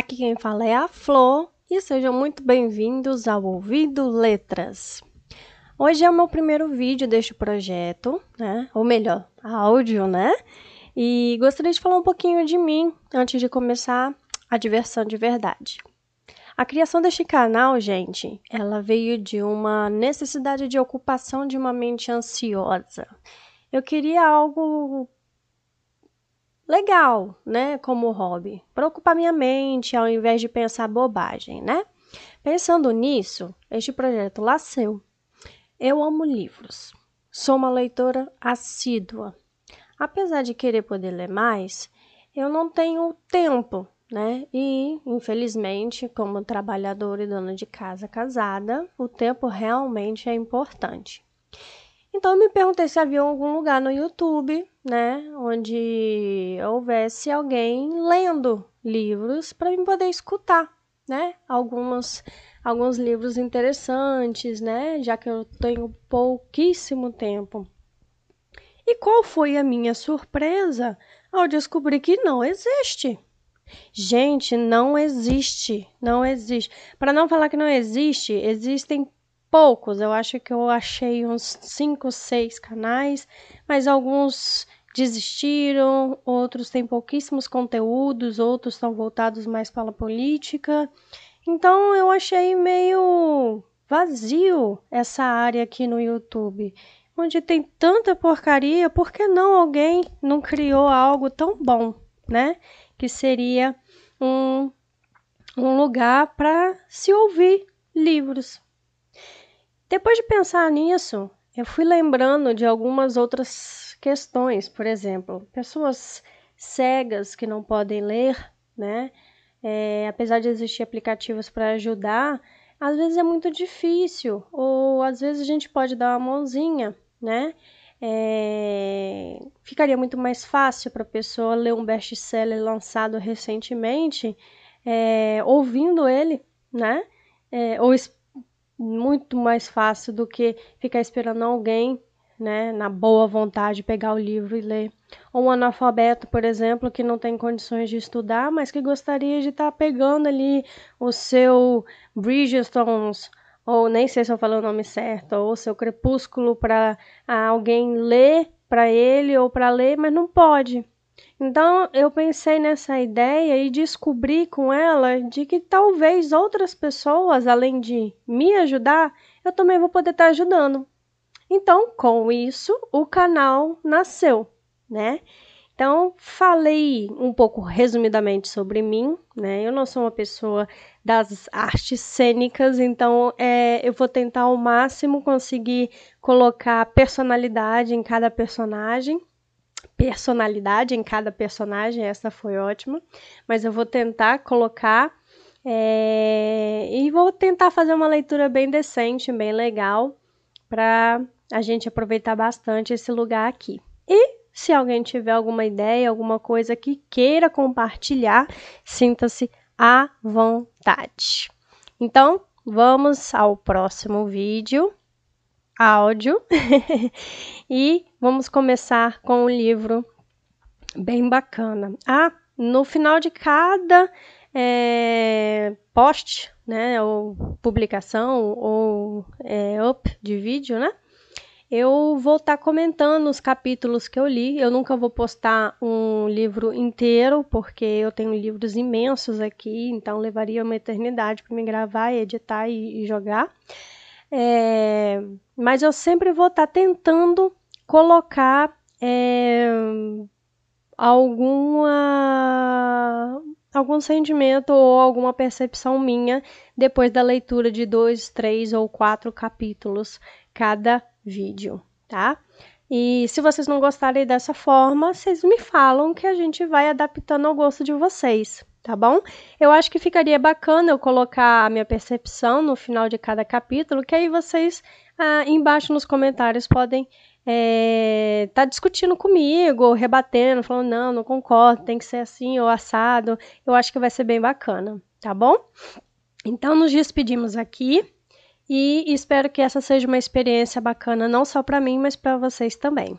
Aqui quem fala é a Flor e sejam muito bem-vindos ao Ouvido Letras. Hoje é o meu primeiro vídeo deste projeto, né? Ou melhor, áudio, né? E gostaria de falar um pouquinho de mim antes de começar a diversão de verdade. A criação deste canal, gente, ela veio de uma necessidade de ocupação de uma mente ansiosa. Eu queria algo legal, né, como hobby, para ocupar minha mente ao invés de pensar bobagem, né? Pensando nisso, este projeto nasceu. Eu amo livros. Sou uma leitora assídua. Apesar de querer poder ler mais, eu não tenho tempo, né? E, infelizmente, como trabalhadora e dona de casa casada, o tempo realmente é importante. Então eu me perguntei se havia algum lugar no YouTube, né, onde houvesse alguém lendo livros para eu poder escutar, né, algumas alguns livros interessantes, né, já que eu tenho pouquíssimo tempo. E qual foi a minha surpresa ao descobrir que não existe? Gente, não existe, não existe. Para não falar que não existe, existem poucos. Eu acho que eu achei uns cinco, seis canais, mas alguns desistiram, outros têm pouquíssimos conteúdos, outros estão voltados mais para a política. Então eu achei meio vazio essa área aqui no YouTube. Onde tem tanta porcaria, por que não alguém não criou algo tão bom, né? Que seria um, um lugar para se ouvir livros. Depois de pensar nisso, eu fui lembrando de algumas outras questões, por exemplo, pessoas cegas que não podem ler, né? É, apesar de existir aplicativos para ajudar, às vezes é muito difícil, ou às vezes a gente pode dar uma mãozinha, né? É, ficaria muito mais fácil para a pessoa ler um best-seller lançado recentemente, é, ouvindo ele, né? É, ou muito mais fácil do que ficar esperando alguém, né, na boa vontade, pegar o livro e ler. Ou um analfabeto, por exemplo, que não tem condições de estudar, mas que gostaria de estar tá pegando ali o seu Bridgestones, ou nem sei se eu falo o nome certo, ou seu Crepúsculo para alguém ler para ele ou para ler, mas não pode. Então eu pensei nessa ideia e descobri com ela de que talvez outras pessoas, além de me ajudar, eu também vou poder estar ajudando. Então, com isso, o canal nasceu, né? Então, falei um pouco resumidamente sobre mim, né? Eu não sou uma pessoa das artes cênicas, então é, eu vou tentar ao máximo conseguir colocar personalidade em cada personagem personalidade em cada personagem, essa foi ótima, mas eu vou tentar colocar é, e vou tentar fazer uma leitura bem decente, bem legal, para a gente aproveitar bastante esse lugar aqui. E se alguém tiver alguma ideia, alguma coisa que queira compartilhar, sinta-se à vontade. Então, vamos ao próximo vídeo áudio e vamos começar com um livro bem bacana. Ah, no final de cada é, post, né, ou publicação, ou é, up de vídeo, né, eu vou estar tá comentando os capítulos que eu li. Eu nunca vou postar um livro inteiro, porque eu tenho livros imensos aqui, então levaria uma eternidade para me gravar, editar e, e jogar. É, mas eu sempre vou estar tá tentando colocar é, alguma algum sentimento ou alguma percepção minha depois da leitura de dois, três ou quatro capítulos cada vídeo, tá? E se vocês não gostarem dessa forma, vocês me falam que a gente vai adaptando ao gosto de vocês tá bom? Eu acho que ficaria bacana eu colocar a minha percepção no final de cada capítulo, que aí vocês ah, embaixo nos comentários podem é, tá discutindo comigo, rebatendo, falando, não, não concordo, tem que ser assim ou assado. Eu acho que vai ser bem bacana, tá bom? Então, nos despedimos aqui e espero que essa seja uma experiência bacana, não só para mim, mas para vocês também.